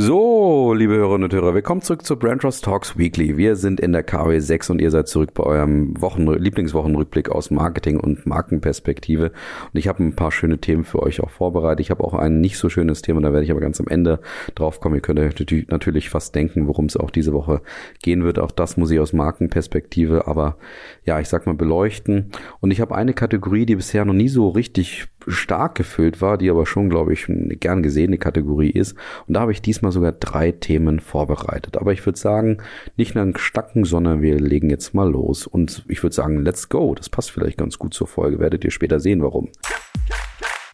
So, liebe Hörerinnen und Hörer, willkommen zurück zu Brand Trust Talks Weekly. Wir sind in der KW 6 und ihr seid zurück bei eurem Wochen Lieblingswochenrückblick aus Marketing und Markenperspektive. Und ich habe ein paar schöne Themen für euch auch vorbereitet. Ich habe auch ein nicht so schönes Thema, da werde ich aber ganz am Ende drauf kommen. Ihr könnt natürlich fast denken, worum es auch diese Woche gehen wird. Auch das muss ich aus Markenperspektive, aber ja, ich sag mal beleuchten. Und ich habe eine Kategorie, die bisher noch nie so richtig stark gefüllt war, die aber schon, glaube ich, eine gern gesehene Kategorie ist. Und da habe ich diesmal sogar drei Themen vorbereitet. Aber ich würde sagen, nicht lang stacken, sondern wir legen jetzt mal los. Und ich würde sagen, let's go. Das passt vielleicht ganz gut zur Folge. Werdet ihr später sehen, warum.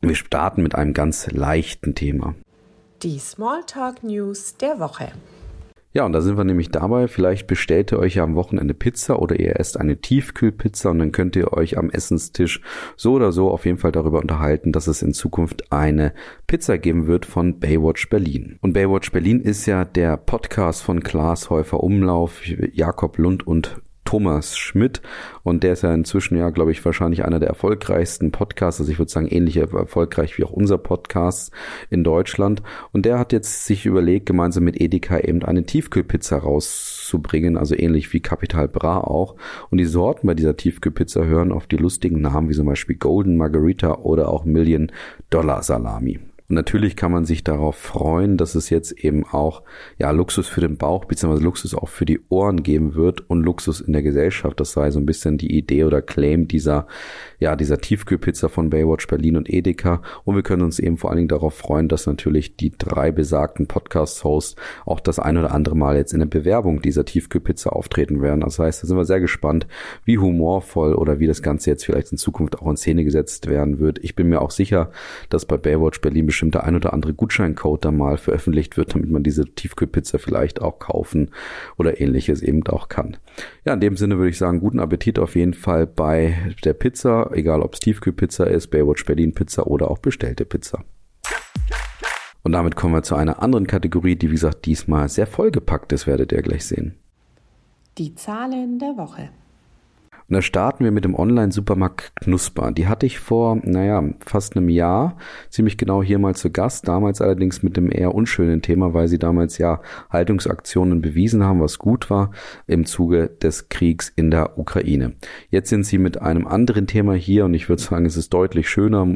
Wir starten mit einem ganz leichten Thema. Die Smalltalk News der Woche. Ja, und da sind wir nämlich dabei. Vielleicht bestellt ihr euch ja am Wochenende Pizza oder ihr esst eine Tiefkühlpizza und dann könnt ihr euch am Essenstisch so oder so auf jeden Fall darüber unterhalten, dass es in Zukunft eine Pizza geben wird von Baywatch Berlin. Und Baywatch Berlin ist ja der Podcast von Klaas Häufer Umlauf, Jakob Lund und Thomas Schmidt. Und der ist ja inzwischen ja, glaube ich, wahrscheinlich einer der erfolgreichsten Podcasts, also ich würde sagen ähnlich erfolgreich wie auch unser Podcast in Deutschland. Und der hat jetzt sich überlegt, gemeinsam mit Edeka eben eine Tiefkühlpizza rauszubringen, also ähnlich wie Capital Bra auch. Und die Sorten bei dieser Tiefkühlpizza hören auf die lustigen Namen wie zum Beispiel Golden Margarita oder auch Million Dollar Salami. Und natürlich kann man sich darauf freuen, dass es jetzt eben auch ja Luxus für den Bauch beziehungsweise Luxus auch für die Ohren geben wird und Luxus in der Gesellschaft. Das sei so ein bisschen die Idee oder Claim dieser ja dieser Tiefkühlpizza von Baywatch Berlin und Edeka. Und wir können uns eben vor allen Dingen darauf freuen, dass natürlich die drei besagten Podcast-Hosts auch das ein oder andere Mal jetzt in der Bewerbung dieser Tiefkühlpizza auftreten werden. Das heißt, da sind wir sehr gespannt, wie humorvoll oder wie das Ganze jetzt vielleicht in Zukunft auch in Szene gesetzt werden wird. Ich bin mir auch sicher, dass bei Baywatch Berlin bestimmt der ein oder andere Gutscheincode da mal veröffentlicht wird, damit man diese Tiefkühlpizza vielleicht auch kaufen oder ähnliches eben auch kann. Ja, in dem Sinne würde ich sagen, guten Appetit auf jeden Fall bei der Pizza, egal ob es Tiefkühlpizza ist, Baywatch Berlin Pizza oder auch bestellte Pizza. Und damit kommen wir zu einer anderen Kategorie, die wie gesagt diesmal sehr vollgepackt ist, werdet ihr gleich sehen. Die Zahlen der Woche. Und da starten wir mit dem Online-Supermarkt Knusper. Die hatte ich vor, naja, fast einem Jahr ziemlich genau hier mal zu Gast. Damals allerdings mit dem eher unschönen Thema, weil sie damals ja Haltungsaktionen bewiesen haben, was gut war im Zuge des Kriegs in der Ukraine. Jetzt sind sie mit einem anderen Thema hier und ich würde sagen, es ist deutlich schöner,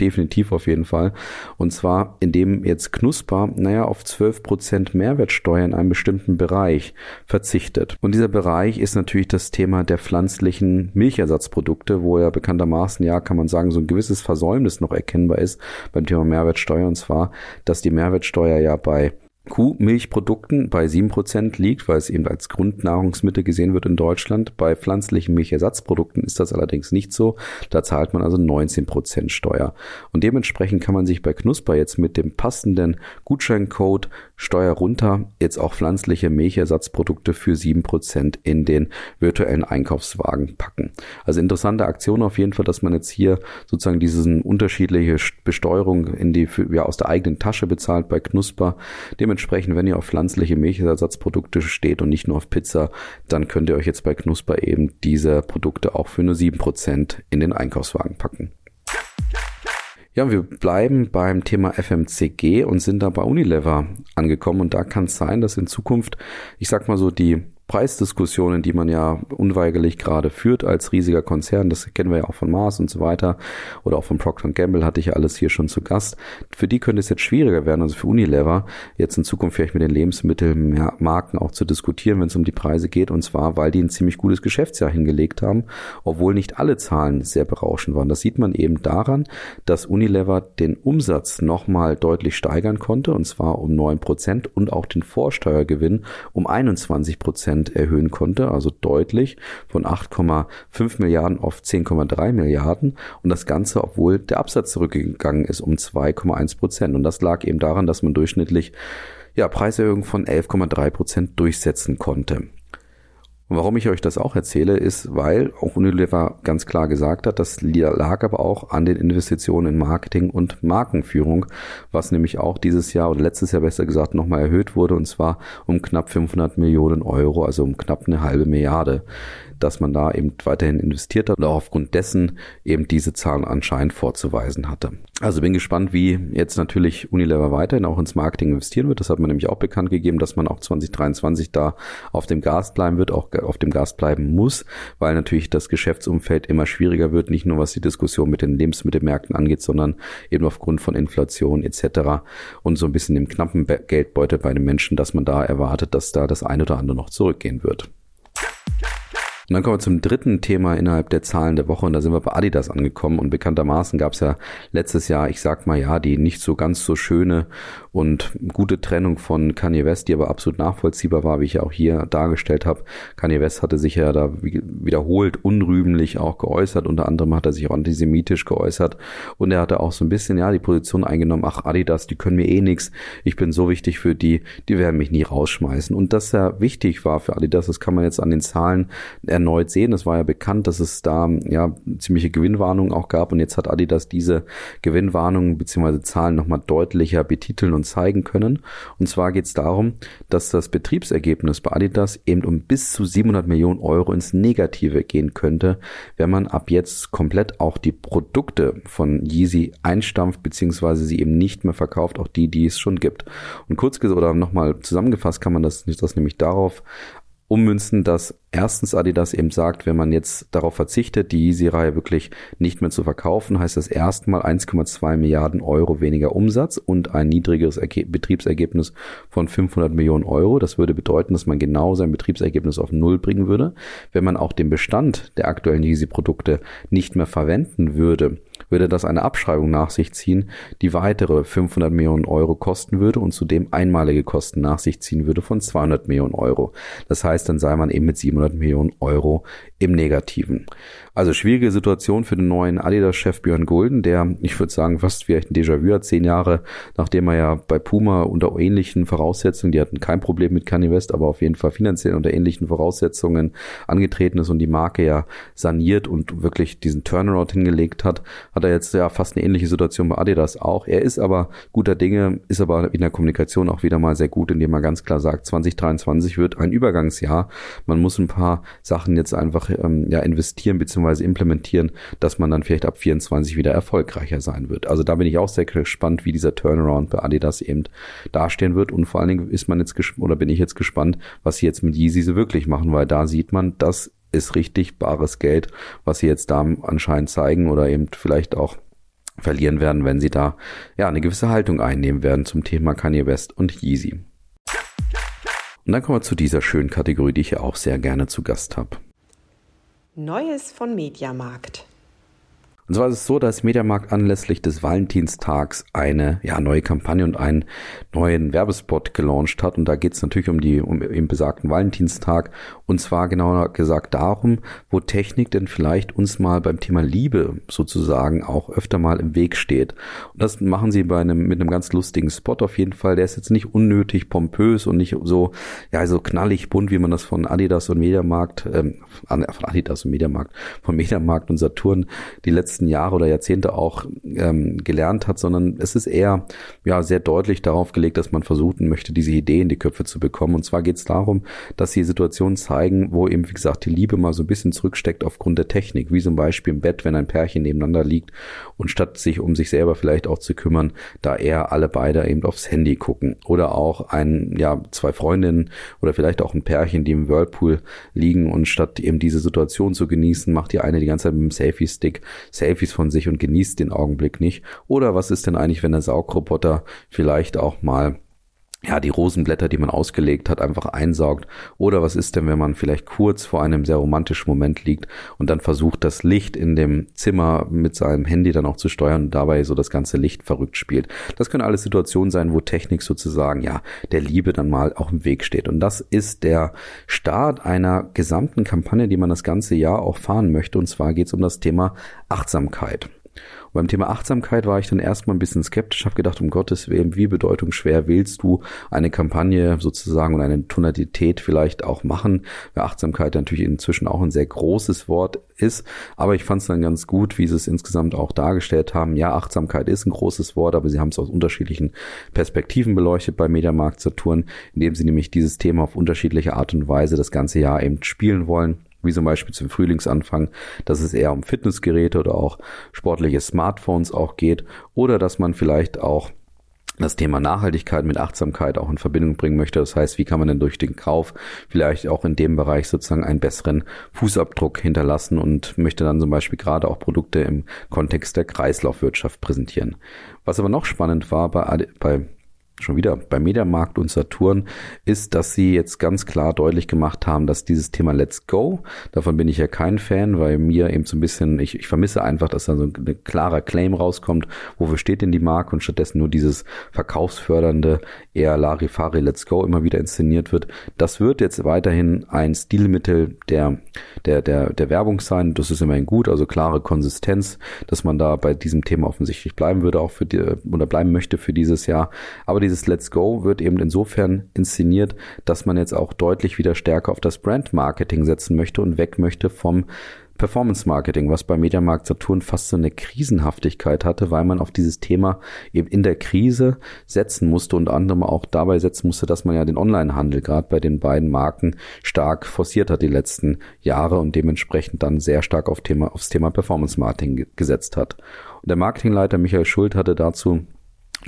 definitiv auf jeden Fall. Und zwar, indem jetzt Knusper, naja, auf 12 Prozent Mehrwertsteuer in einem bestimmten Bereich verzichtet. Und dieser Bereich ist natürlich das Thema der pflanzlichen irgendwelchen Milchersatzprodukte, wo ja bekanntermaßen, ja, kann man sagen, so ein gewisses Versäumnis noch erkennbar ist beim Thema Mehrwertsteuer. Und zwar, dass die Mehrwertsteuer ja bei Kuhmilchprodukten bei 7% liegt, weil es eben als Grundnahrungsmittel gesehen wird in Deutschland. Bei pflanzlichen Milchersatzprodukten ist das allerdings nicht so. Da zahlt man also 19% Steuer. Und dementsprechend kann man sich bei Knusper jetzt mit dem passenden Gutscheincode Steuer runter jetzt auch pflanzliche Milchersatzprodukte für 7% in den virtuellen Einkaufswagen packen. Also interessante Aktion auf jeden Fall, dass man jetzt hier sozusagen diesen unterschiedliche Besteuerung in die, ja, aus der eigenen Tasche bezahlt bei Knusper. Dementsprechend Dementsprechend, wenn ihr auf pflanzliche Milchersatzprodukte steht und nicht nur auf Pizza, dann könnt ihr euch jetzt bei Knusper eben diese Produkte auch für nur 7% in den Einkaufswagen packen. Ja, wir bleiben beim Thema FMCG und sind da bei Unilever angekommen und da kann es sein, dass in Zukunft, ich sag mal so, die Preisdiskussionen, die man ja unweigerlich gerade führt als riesiger Konzern, das kennen wir ja auch von Mars und so weiter oder auch von Procter Gamble hatte ich ja alles hier schon zu Gast. Für die könnte es jetzt schwieriger werden, also für Unilever jetzt in Zukunft vielleicht mit den Lebensmittelmarken auch zu diskutieren, wenn es um die Preise geht und zwar, weil die ein ziemlich gutes Geschäftsjahr hingelegt haben, obwohl nicht alle Zahlen sehr berauschend waren. Das sieht man eben daran, dass Unilever den Umsatz nochmal deutlich steigern konnte und zwar um neun Prozent und auch den Vorsteuergewinn um 21 Prozent Prozent erhöhen konnte, also deutlich von 8,5 Milliarden auf 10,3 Milliarden und das Ganze, obwohl der Absatz zurückgegangen ist um 2,1 Prozent und das lag eben daran, dass man durchschnittlich ja, Preiserhöhung von 11,3 Prozent durchsetzen konnte. Und warum ich euch das auch erzähle, ist, weil auch Unilever ganz klar gesagt hat, das lag aber auch an den Investitionen in Marketing und Markenführung, was nämlich auch dieses Jahr oder letztes Jahr besser gesagt nochmal erhöht wurde und zwar um knapp 500 Millionen Euro, also um knapp eine halbe Milliarde. Dass man da eben weiterhin investiert hat und auch aufgrund dessen eben diese Zahlen anscheinend vorzuweisen hatte. Also bin gespannt, wie jetzt natürlich Unilever weiterhin auch ins Marketing investieren wird. Das hat man nämlich auch bekannt gegeben, dass man auch 2023 da auf dem Gas bleiben wird, auch auf dem Gas bleiben muss, weil natürlich das Geschäftsumfeld immer schwieriger wird, nicht nur was die Diskussion mit den Lebensmittelmärkten angeht, sondern eben aufgrund von Inflation etc. und so ein bisschen dem knappen Geldbeutel bei den Menschen, dass man da erwartet, dass da das eine oder andere noch zurückgehen wird. Und dann kommen wir zum dritten Thema innerhalb der Zahlen der Woche und da sind wir bei Adidas angekommen und bekanntermaßen gab es ja letztes Jahr, ich sag mal ja, die nicht so ganz so schöne und gute Trennung von Kanye West, die aber absolut nachvollziehbar war, wie ich ja auch hier dargestellt habe. Kanye West hatte sich ja da wiederholt unrühmlich auch geäußert, unter anderem hat er sich auch antisemitisch geäußert und er hatte auch so ein bisschen ja die Position eingenommen, ach Adidas, die können mir eh nix, ich bin so wichtig für die, die werden mich nie rausschmeißen und dass er wichtig war für Adidas, das kann man jetzt an den Zahlen erneut sehen. Es war ja bekannt, dass es da ja ziemliche Gewinnwarnungen auch gab und jetzt hat Adidas diese Gewinnwarnungen bzw. Zahlen nochmal deutlicher betiteln und zeigen können. Und zwar geht es darum, dass das Betriebsergebnis bei Adidas eben um bis zu 700 Millionen Euro ins Negative gehen könnte, wenn man ab jetzt komplett auch die Produkte von Yeezy einstampft bzw. sie eben nicht mehr verkauft, auch die, die es schon gibt. Und kurz gesagt oder nochmal zusammengefasst kann man das, das nämlich darauf ummünzen, dass erstens Adidas eben sagt, wenn man jetzt darauf verzichtet, die Yeezy-Reihe wirklich nicht mehr zu verkaufen, heißt das erstmal 1,2 Milliarden Euro weniger Umsatz und ein niedrigeres Erge Betriebsergebnis von 500 Millionen Euro. Das würde bedeuten, dass man genau sein Betriebsergebnis auf Null bringen würde. Wenn man auch den Bestand der aktuellen Yeezy-Produkte nicht mehr verwenden würde, würde das eine Abschreibung nach sich ziehen, die weitere 500 Millionen Euro kosten würde und zudem einmalige Kosten nach sich ziehen würde von 200 Millionen Euro. Das heißt, dann sei man eben mit 700 Millionen Euro im Negativen. Also schwierige Situation für den neuen Adidas-Chef Björn Golden, der, ich würde sagen, fast vielleicht ein Déjà-vu hat, zehn Jahre, nachdem er ja bei Puma unter ähnlichen Voraussetzungen, die hatten kein Problem mit Kanye West, aber auf jeden Fall finanziell unter ähnlichen Voraussetzungen angetreten ist und die Marke ja saniert und wirklich diesen Turnaround hingelegt hat, hat er jetzt ja fast eine ähnliche Situation bei Adidas auch. Er ist aber guter Dinge, ist aber in der Kommunikation auch wieder mal sehr gut, indem er ganz klar sagt, 2023 wird ein Übergangsjahr. Man muss ein paar Sachen jetzt einfach ähm, ja investieren bzw beziehungsweise implementieren, dass man dann vielleicht ab 24 wieder erfolgreicher sein wird. Also da bin ich auch sehr gespannt, wie dieser Turnaround bei Adidas eben dastehen wird und vor allen Dingen ist man jetzt oder bin ich jetzt gespannt, was sie jetzt mit Yeezy so wirklich machen, weil da sieht man, das ist richtig bares Geld, was sie jetzt da anscheinend zeigen oder eben vielleicht auch verlieren werden, wenn sie da ja eine gewisse Haltung einnehmen werden zum Thema Kanye West und Yeezy. Und dann kommen wir zu dieser schönen Kategorie, die ich ja auch sehr gerne zu Gast habe. Neues von Mediamarkt. Und zwar ist es so, dass Mediamarkt anlässlich des Valentinstags eine ja, neue Kampagne und einen neuen Werbespot gelauncht hat. Und da geht es natürlich um die um den besagten Valentinstag. Und zwar genauer gesagt darum, wo Technik denn vielleicht uns mal beim Thema Liebe sozusagen auch öfter mal im Weg steht. Und das machen sie bei einem mit einem ganz lustigen Spot auf jeden Fall. Der ist jetzt nicht unnötig pompös und nicht so ja so knallig bunt, wie man das von Adidas und Mediamarkt, ähm, von Adidas und Mediamarkt, von Mediamarkt und Saturn die letzten letzten Jahre oder Jahrzehnte auch ähm, gelernt hat, sondern es ist eher ja sehr deutlich darauf gelegt, dass man versuchen möchte, diese Idee in die Köpfe zu bekommen. Und zwar geht es darum, dass sie Situationen zeigen, wo eben, wie gesagt, die Liebe mal so ein bisschen zurücksteckt aufgrund der Technik, wie zum Beispiel im Bett, wenn ein Pärchen nebeneinander liegt und statt sich um sich selber vielleicht auch zu kümmern, da eher alle beide eben aufs Handy gucken. Oder auch ein, ja, zwei Freundinnen oder vielleicht auch ein Pärchen, die im Whirlpool liegen und statt eben diese Situation zu genießen, macht die eine die ganze Zeit mit dem Selfie-Stick Selfies von sich und genießt den Augenblick nicht? Oder was ist denn eigentlich, wenn der Saugroboter vielleicht auch mal ja, die Rosenblätter, die man ausgelegt hat, einfach einsaugt? Oder was ist denn, wenn man vielleicht kurz vor einem sehr romantischen Moment liegt und dann versucht, das Licht in dem Zimmer mit seinem Handy dann auch zu steuern und dabei so das ganze Licht verrückt spielt? Das können alles Situationen sein, wo Technik sozusagen, ja, der Liebe dann mal auch im Weg steht. Und das ist der Start einer gesamten Kampagne, die man das ganze Jahr auch fahren möchte. Und zwar geht es um das Thema Achtsamkeit beim Thema Achtsamkeit war ich dann erstmal ein bisschen skeptisch, habe gedacht, um Gottes Willen, wie bedeutungsschwer willst du eine Kampagne sozusagen und eine Tonalität vielleicht auch machen, weil Achtsamkeit natürlich inzwischen auch ein sehr großes Wort ist, aber ich fand es dann ganz gut, wie sie es insgesamt auch dargestellt haben. Ja, Achtsamkeit ist ein großes Wort, aber sie haben es aus unterschiedlichen Perspektiven beleuchtet bei Mediamarkt Saturn, indem sie nämlich dieses Thema auf unterschiedliche Art und Weise das ganze Jahr eben spielen wollen wie zum Beispiel zum Frühlingsanfang, dass es eher um Fitnessgeräte oder auch sportliche Smartphones auch geht oder dass man vielleicht auch das Thema Nachhaltigkeit mit Achtsamkeit auch in Verbindung bringen möchte. Das heißt, wie kann man denn durch den Kauf vielleicht auch in dem Bereich sozusagen einen besseren Fußabdruck hinterlassen und möchte dann zum Beispiel gerade auch Produkte im Kontext der Kreislaufwirtschaft präsentieren. Was aber noch spannend war bei, bei schon wieder bei Mediamarkt und Saturn, ist, dass sie jetzt ganz klar deutlich gemacht haben, dass dieses Thema Let's Go, davon bin ich ja kein Fan, weil mir eben so ein bisschen, ich, ich vermisse einfach, dass da so ein klarer Claim rauskommt, wofür steht denn die Marke und stattdessen nur dieses verkaufsfördernde, eher Larifari Let's Go immer wieder inszeniert wird. Das wird jetzt weiterhin ein Stilmittel der, der, der, der Werbung sein. Das ist immerhin gut, also klare Konsistenz, dass man da bei diesem Thema offensichtlich bleiben würde, auch für die, oder bleiben möchte für dieses Jahr. Aber dieses Let's Go wird eben insofern inszeniert, dass man jetzt auch deutlich wieder stärker auf das Brand Marketing setzen möchte und weg möchte vom Performance Marketing, was bei Mediamarkt Saturn fast so eine Krisenhaftigkeit hatte, weil man auf dieses Thema eben in der Krise setzen musste und anderem auch dabei setzen musste, dass man ja den Onlinehandel gerade bei den beiden Marken stark forciert hat die letzten Jahre und dementsprechend dann sehr stark auf Thema, aufs Thema Performance Marketing gesetzt hat. Und der Marketingleiter Michael Schuld hatte dazu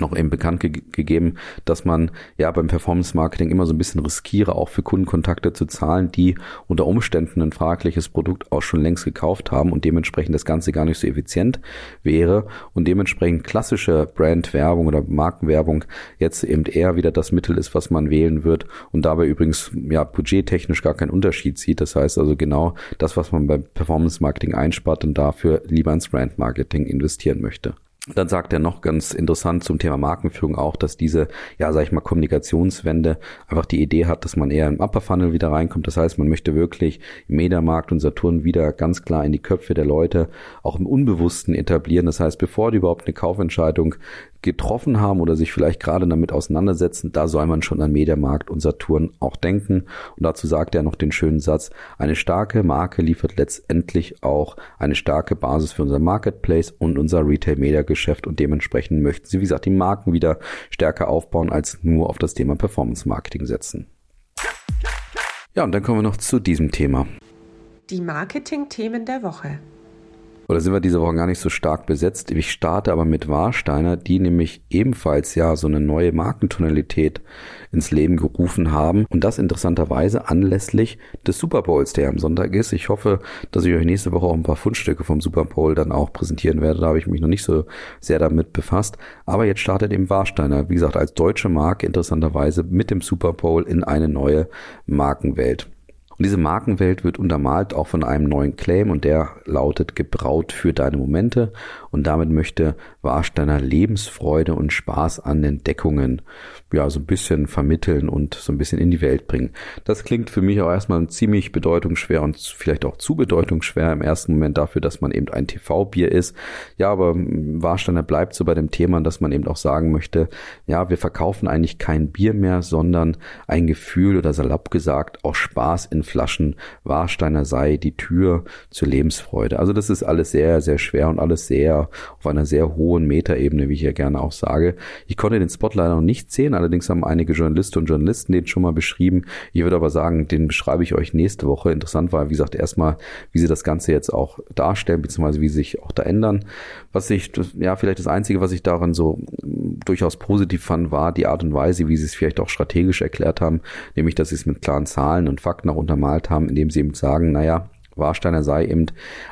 noch eben bekannt ge gegeben, dass man ja beim Performance Marketing immer so ein bisschen riskiere, auch für Kundenkontakte zu zahlen, die unter Umständen ein fragliches Produkt auch schon längst gekauft haben und dementsprechend das Ganze gar nicht so effizient wäre und dementsprechend klassische Brandwerbung oder Markenwerbung jetzt eben eher wieder das Mittel ist, was man wählen wird und dabei übrigens ja budgettechnisch gar keinen Unterschied sieht. Das heißt also genau das, was man beim Performance Marketing einspart und dafür lieber ins Brand Marketing investieren möchte. Dann sagt er noch ganz interessant zum Thema Markenführung auch, dass diese, ja, sag ich mal, Kommunikationswende einfach die Idee hat, dass man eher im Upper Funnel wieder reinkommt. Das heißt, man möchte wirklich Mediamarkt und Saturn wieder ganz klar in die Köpfe der Leute auch im Unbewussten etablieren. Das heißt, bevor die überhaupt eine Kaufentscheidung getroffen haben oder sich vielleicht gerade damit auseinandersetzen, da soll man schon an Mediamarkt und Saturn auch denken. Und dazu sagt er noch den schönen Satz, eine starke Marke liefert letztendlich auch eine starke Basis für unser Marketplace und unser Retail-Media-Geschäft und dementsprechend möchten sie, wie gesagt, die Marken wieder stärker aufbauen, als nur auf das Thema Performance-Marketing setzen. Ja, und dann kommen wir noch zu diesem Thema. Die Marketing-Themen der Woche. Oder sind wir diese Woche gar nicht so stark besetzt? Ich starte aber mit Warsteiner, die nämlich ebenfalls ja so eine neue Markentonalität ins Leben gerufen haben. Und das interessanterweise anlässlich des Super Bowls, der am Sonntag ist. Ich hoffe, dass ich euch nächste Woche auch ein paar Fundstücke vom Super Bowl dann auch präsentieren werde. Da habe ich mich noch nicht so sehr damit befasst. Aber jetzt startet eben Warsteiner, wie gesagt, als deutsche Marke interessanterweise mit dem Super Bowl in eine neue Markenwelt. Und diese Markenwelt wird untermalt auch von einem neuen Claim und der lautet gebraut für deine Momente und damit möchte Warsteiner Lebensfreude und Spaß an Entdeckungen ja so ein bisschen vermitteln und so ein bisschen in die Welt bringen. Das klingt für mich auch erstmal ziemlich bedeutungsschwer und vielleicht auch zu bedeutungsschwer im ersten Moment dafür, dass man eben ein TV-Bier ist. Ja, aber Warsteiner bleibt so bei dem Thema, dass man eben auch sagen möchte, ja, wir verkaufen eigentlich kein Bier mehr, sondern ein Gefühl oder salopp gesagt auch Spaß in Flaschen. Warsteiner sei die Tür zur Lebensfreude. Also das ist alles sehr, sehr schwer und alles sehr auf einer sehr hohen Metaebene, wie ich ja gerne auch sage. Ich konnte den Spot leider noch nicht sehen, Allerdings haben einige Journalisten und Journalisten den schon mal beschrieben. Ich würde aber sagen, den beschreibe ich euch nächste Woche. Interessant war, wie gesagt, erstmal, wie sie das Ganze jetzt auch darstellen, beziehungsweise wie sie sich auch da ändern. Was ich, ja, vielleicht das Einzige, was ich daran so mm, durchaus positiv fand, war die Art und Weise, wie sie es vielleicht auch strategisch erklärt haben, nämlich, dass sie es mit klaren Zahlen und Fakten auch untermalt haben, indem sie eben sagen, naja, Warsteiner sei eben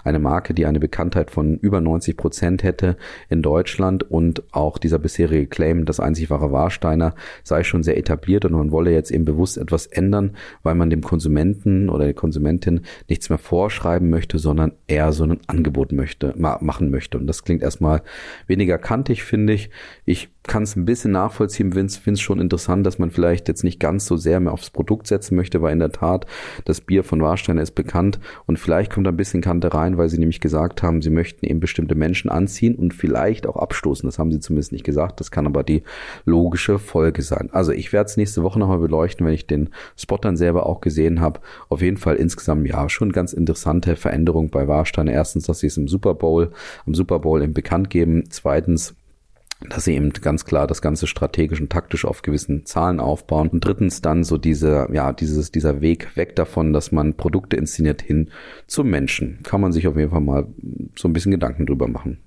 eine Marke, die eine Bekanntheit von über 90 Prozent hätte in Deutschland und auch dieser bisherige Claim, das einzig wahre Warsteiner, sei schon sehr etabliert und man wolle jetzt eben bewusst etwas ändern, weil man dem Konsumenten oder der Konsumentin nichts mehr vorschreiben möchte, sondern eher so ein Angebot möchte, machen möchte. Und das klingt erstmal weniger kantig, finde ich. Ich kann es ein bisschen nachvollziehen, finde es schon interessant, dass man vielleicht jetzt nicht ganz so sehr mehr aufs Produkt setzen möchte, weil in der Tat das Bier von Warsteiner ist bekannt und vielleicht kommt da ein bisschen Kante rein, weil sie nämlich gesagt haben, sie möchten eben bestimmte Menschen anziehen und vielleicht auch abstoßen. Das haben sie zumindest nicht gesagt. Das kann aber die logische Folge sein. Also ich werde es nächste Woche nochmal beleuchten, wenn ich den Spot dann selber auch gesehen habe. Auf jeden Fall insgesamt ja schon ganz interessante Veränderung bei Warsteiner. Erstens, dass sie es im Super Bowl, am Super Bowl eben bekannt geben. Zweitens, dass sie eben ganz klar das Ganze strategisch und taktisch auf gewissen Zahlen aufbauen. Und drittens dann so diese, ja, dieses, dieser Weg weg davon, dass man Produkte inszeniert hin zum Menschen. Kann man sich auf jeden Fall mal so ein bisschen Gedanken drüber machen.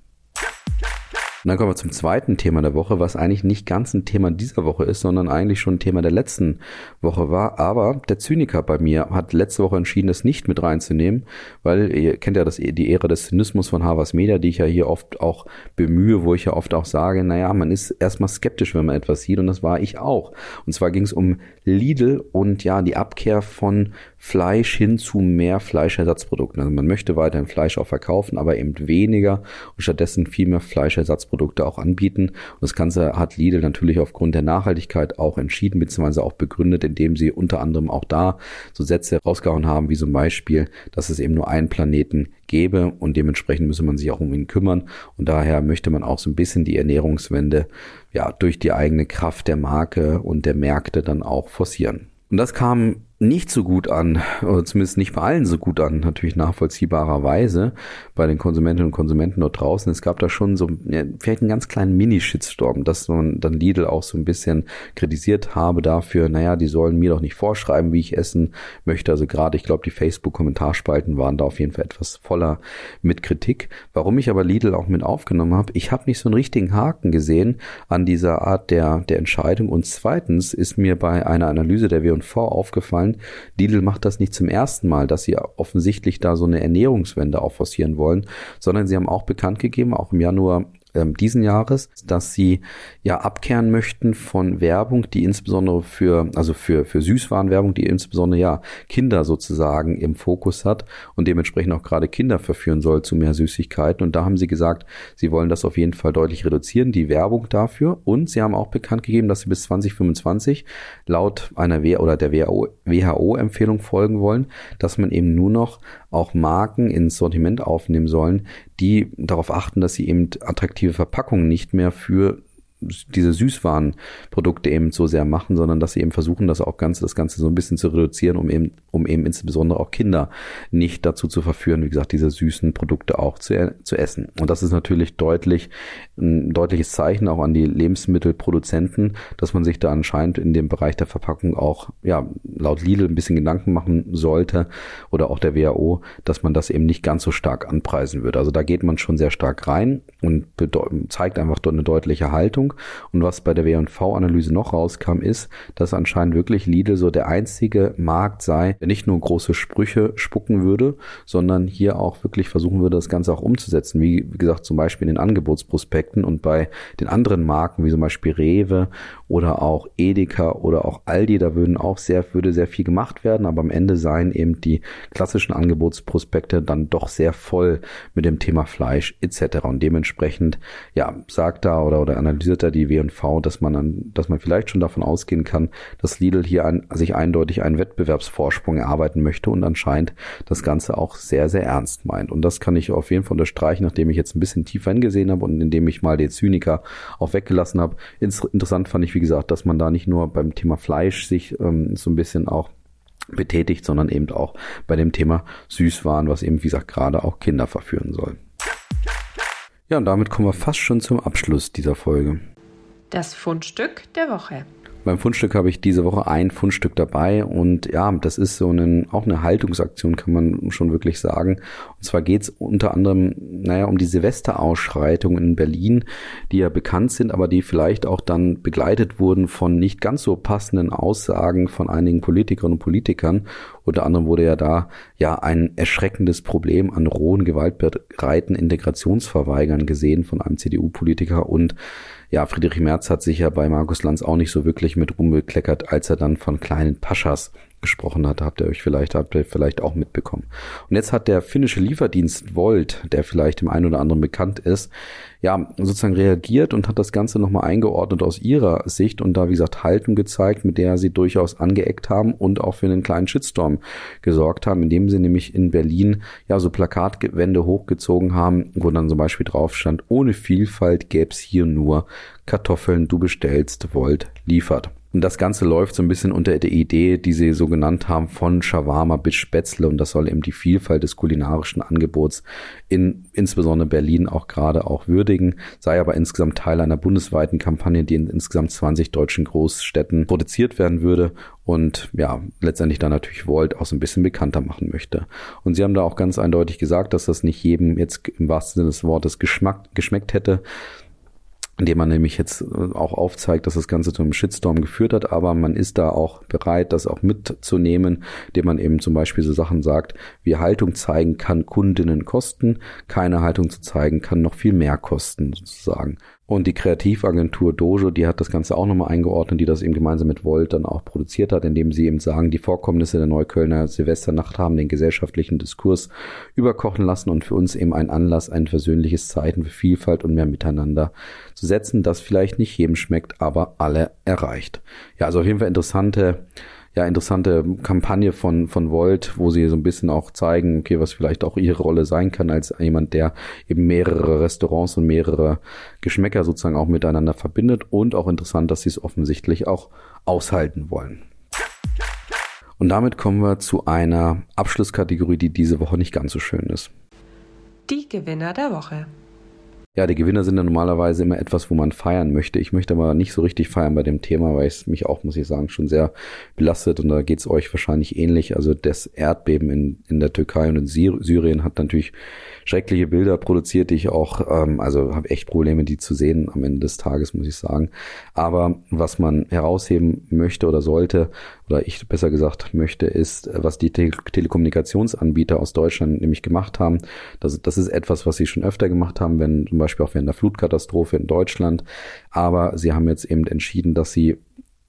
Und dann kommen wir zum zweiten Thema der Woche, was eigentlich nicht ganz ein Thema dieser Woche ist, sondern eigentlich schon ein Thema der letzten Woche war. Aber der Zyniker bei mir hat letzte Woche entschieden, das nicht mit reinzunehmen, weil ihr kennt ja das, die Ehre des Zynismus von Havas Media, die ich ja hier oft auch bemühe, wo ich ja oft auch sage, naja, man ist erstmal skeptisch, wenn man etwas sieht und das war ich auch. Und zwar ging es um Lidl und ja, die Abkehr von Fleisch hin zu mehr Fleischersatzprodukten. Also man möchte weiterhin Fleisch auch verkaufen, aber eben weniger und stattdessen viel mehr Fleischersatzprodukte auch anbieten. Und das Ganze hat Lidl natürlich aufgrund der Nachhaltigkeit auch entschieden, beziehungsweise auch begründet, indem sie unter anderem auch da so Sätze rausgehauen haben, wie zum Beispiel, dass es eben nur einen Planeten gäbe und dementsprechend müsse man sich auch um ihn kümmern. Und daher möchte man auch so ein bisschen die Ernährungswende ja durch die eigene Kraft der Marke und der Märkte dann auch forcieren. Und das kam nicht so gut an, oder zumindest nicht bei allen so gut an, natürlich nachvollziehbarerweise bei den Konsumentinnen und Konsumenten dort draußen. Es gab da schon so ja, vielleicht einen ganz kleinen Mini-Shitstorm, dass man dann Lidl auch so ein bisschen kritisiert habe dafür, naja, die sollen mir doch nicht vorschreiben, wie ich essen möchte. Also gerade, ich glaube, die Facebook-Kommentarspalten waren da auf jeden Fall etwas voller mit Kritik. Warum ich aber Lidl auch mit aufgenommen habe, ich habe nicht so einen richtigen Haken gesehen an dieser Art der, der Entscheidung. Und zweitens ist mir bei einer Analyse der W&V aufgefallen, wollen. Lidl macht das nicht zum ersten Mal, dass sie offensichtlich da so eine Ernährungswende auch forcieren wollen, sondern sie haben auch bekannt gegeben, auch im Januar ähm, diesen Jahres, dass sie ja abkehren möchten von Werbung, die insbesondere für, also für, für Süßwarenwerbung, die insbesondere ja Kinder sozusagen im Fokus hat und dementsprechend auch gerade Kinder verführen soll zu mehr Süßigkeiten. Und da haben sie gesagt, sie wollen das auf jeden Fall deutlich reduzieren, die Werbung dafür. Und sie haben auch bekannt gegeben, dass sie bis 2025 laut einer w oder der WHO-Empfehlung folgen wollen, dass man eben nur noch auch Marken ins Sortiment aufnehmen sollen, die darauf achten, dass sie eben attraktive Verpackungen nicht mehr für diese Süßwarenprodukte eben so sehr machen, sondern dass sie eben versuchen, das auch Ganze, das Ganze so ein bisschen zu reduzieren, um eben, um eben insbesondere auch Kinder nicht dazu zu verführen, wie gesagt, diese süßen Produkte auch zu, zu essen. Und das ist natürlich deutlich, ein deutliches Zeichen auch an die Lebensmittelproduzenten, dass man sich da anscheinend in dem Bereich der Verpackung auch, ja, laut Lidl ein bisschen Gedanken machen sollte oder auch der WHO, dass man das eben nicht ganz so stark anpreisen würde. Also da geht man schon sehr stark rein und zeigt einfach eine deutliche Haltung. Und was bei der W&V-Analyse noch rauskam, ist, dass anscheinend wirklich Lidl so der einzige Markt sei, der nicht nur große Sprüche spucken würde, sondern hier auch wirklich versuchen würde, das Ganze auch umzusetzen. Wie, wie gesagt, zum Beispiel in den Angebotsprospekten und bei den anderen Marken, wie zum Beispiel Rewe oder auch Edeka oder auch Aldi, da würden auch sehr, würde sehr viel gemacht werden, aber am Ende seien eben die klassischen Angebotsprospekte dann doch sehr voll mit dem Thema Fleisch etc. Und dementsprechend, ja, sagt da oder, oder analysiert da die W&V, dass man dann, dass man vielleicht schon davon ausgehen kann, dass Lidl hier ein, sich eindeutig einen Wettbewerbsvorsprung erarbeiten möchte und anscheinend das Ganze auch sehr, sehr ernst meint. Und das kann ich auf jeden Fall unterstreichen, nachdem ich jetzt ein bisschen tiefer hingesehen habe und indem ich mal den Zyniker auch weggelassen habe. Interessant fand ich, wie gesagt, dass man da nicht nur beim Thema Fleisch sich ähm, so ein bisschen auch betätigt, sondern eben auch bei dem Thema Süßwaren, was eben, wie gesagt, gerade auch Kinder verführen soll. Ja, und damit kommen wir fast schon zum Abschluss dieser Folge. Das Fundstück der Woche. Beim Fundstück habe ich diese Woche ein Fundstück dabei und ja, das ist so eine, auch eine Haltungsaktion, kann man schon wirklich sagen. Und zwar geht es unter anderem, naja, um die Silvesterausschreitungen in Berlin, die ja bekannt sind, aber die vielleicht auch dann begleitet wurden von nicht ganz so passenden Aussagen von einigen Politikerinnen und Politikern. Unter anderem wurde ja da ja ein erschreckendes Problem an rohen, gewaltbereiten Integrationsverweigern gesehen von einem CDU-Politiker und ja, Friedrich Merz hat sich ja bei Markus Lanz auch nicht so wirklich mit Ruhm bekleckert, als er dann von kleinen Paschas gesprochen hat, habt ihr euch vielleicht, habt ihr vielleicht auch mitbekommen. Und jetzt hat der finnische Lieferdienst Volt, der vielleicht dem einen oder anderen bekannt ist, ja, sozusagen reagiert und hat das Ganze nochmal eingeordnet aus ihrer Sicht und da, wie gesagt, Haltung gezeigt, mit der sie durchaus angeeckt haben und auch für einen kleinen Shitstorm gesorgt haben, indem sie nämlich in Berlin ja so Plakatwände hochgezogen haben, wo dann zum Beispiel drauf stand, ohne Vielfalt gäb's hier nur Kartoffeln, du bestellst, Volt liefert. Und das Ganze läuft so ein bisschen unter der Idee, die sie so genannt haben, von Shawarma bis Spätzle. Und das soll eben die Vielfalt des kulinarischen Angebots in insbesondere Berlin auch gerade auch würdigen, sei aber insgesamt Teil einer bundesweiten Kampagne, die in insgesamt 20 deutschen Großstädten produziert werden würde und ja, letztendlich dann natürlich Volt auch so ein bisschen bekannter machen möchte. Und sie haben da auch ganz eindeutig gesagt, dass das nicht jedem jetzt im wahrsten Sinne des Wortes Geschmack, geschmeckt hätte, indem man nämlich jetzt äh, auch aufzeigt, dass das Ganze zu einem Shitstorm geführt hat, aber man ist da auch bereit, das auch mitzunehmen, indem man eben zum Beispiel so Sachen sagt, wie Haltung zeigen kann Kundinnen kosten, keine Haltung zu zeigen kann noch viel mehr kosten sozusagen. Und die Kreativagentur Dojo, die hat das Ganze auch nochmal eingeordnet, die das eben gemeinsam mit Volt dann auch produziert hat, indem sie eben sagen, die Vorkommnisse der Neuköllner Silvesternacht haben den gesellschaftlichen Diskurs überkochen lassen und für uns eben ein Anlass, ein versöhnliches Zeichen für Vielfalt und mehr Miteinander zu setzen, das vielleicht nicht jedem schmeckt, aber alle erreicht. Ja, also auf jeden Fall interessante ja interessante Kampagne von, von Volt, wo sie so ein bisschen auch zeigen, okay, was vielleicht auch ihre Rolle sein kann als jemand, der eben mehrere Restaurants und mehrere Geschmäcker sozusagen auch miteinander verbindet und auch interessant, dass sie es offensichtlich auch aushalten wollen. Und damit kommen wir zu einer Abschlusskategorie, die diese Woche nicht ganz so schön ist. Die Gewinner der Woche. Ja, die Gewinner sind ja normalerweise immer etwas, wo man feiern möchte. Ich möchte aber nicht so richtig feiern bei dem Thema, weil es mich auch, muss ich sagen, schon sehr belastet und da geht es euch wahrscheinlich ähnlich. Also das Erdbeben in, in der Türkei und in Syrien hat natürlich schreckliche Bilder produziert, die ich auch, ähm, also habe echt Probleme, die zu sehen am Ende des Tages, muss ich sagen. Aber was man herausheben möchte oder sollte, oder ich besser gesagt möchte, ist, was die Te Telekommunikationsanbieter aus Deutschland nämlich gemacht haben. Das, das ist etwas, was sie schon öfter gemacht haben, wenn Beispiel auch während der Flutkatastrophe in Deutschland. Aber sie haben jetzt eben entschieden, dass sie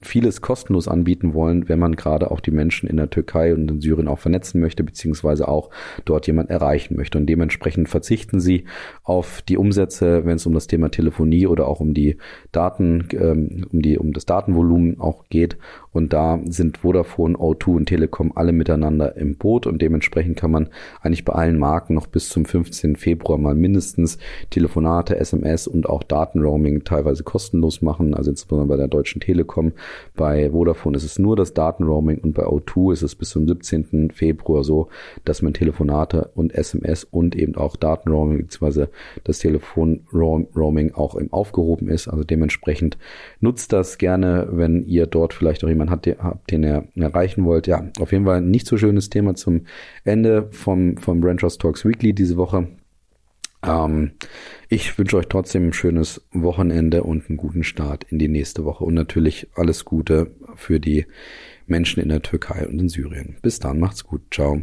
vieles kostenlos anbieten wollen, wenn man gerade auch die Menschen in der Türkei und in Syrien auch vernetzen möchte, beziehungsweise auch dort jemand erreichen möchte. Und dementsprechend verzichten sie auf die Umsätze, wenn es um das Thema Telefonie oder auch um die Daten, ähm, um die, um das Datenvolumen auch geht. Und da sind Vodafone, O2 und Telekom alle miteinander im Boot und dementsprechend kann man eigentlich bei allen Marken noch bis zum 15. Februar mal mindestens Telefonate, SMS und auch Datenroaming teilweise kostenlos machen, also insbesondere bei der Deutschen Telekom. Bei Vodafone ist es nur das Datenroaming und bei O2 ist es bis zum 17. Februar so, dass man Telefonate und SMS und eben auch Datenroaming bzw. das Telefonroaming auch aufgehoben ist. Also dementsprechend nutzt das gerne, wenn ihr dort vielleicht auch jemanden habt, den ihr erreichen wollt. Ja, auf jeden Fall ein nicht so schönes Thema zum Ende vom, vom Branchers Talks Weekly diese Woche. Ähm, ich wünsche euch trotzdem ein schönes Wochenende und einen guten Start in die nächste Woche und natürlich alles Gute für die Menschen in der Türkei und in Syrien. Bis dann, macht's gut. Ciao.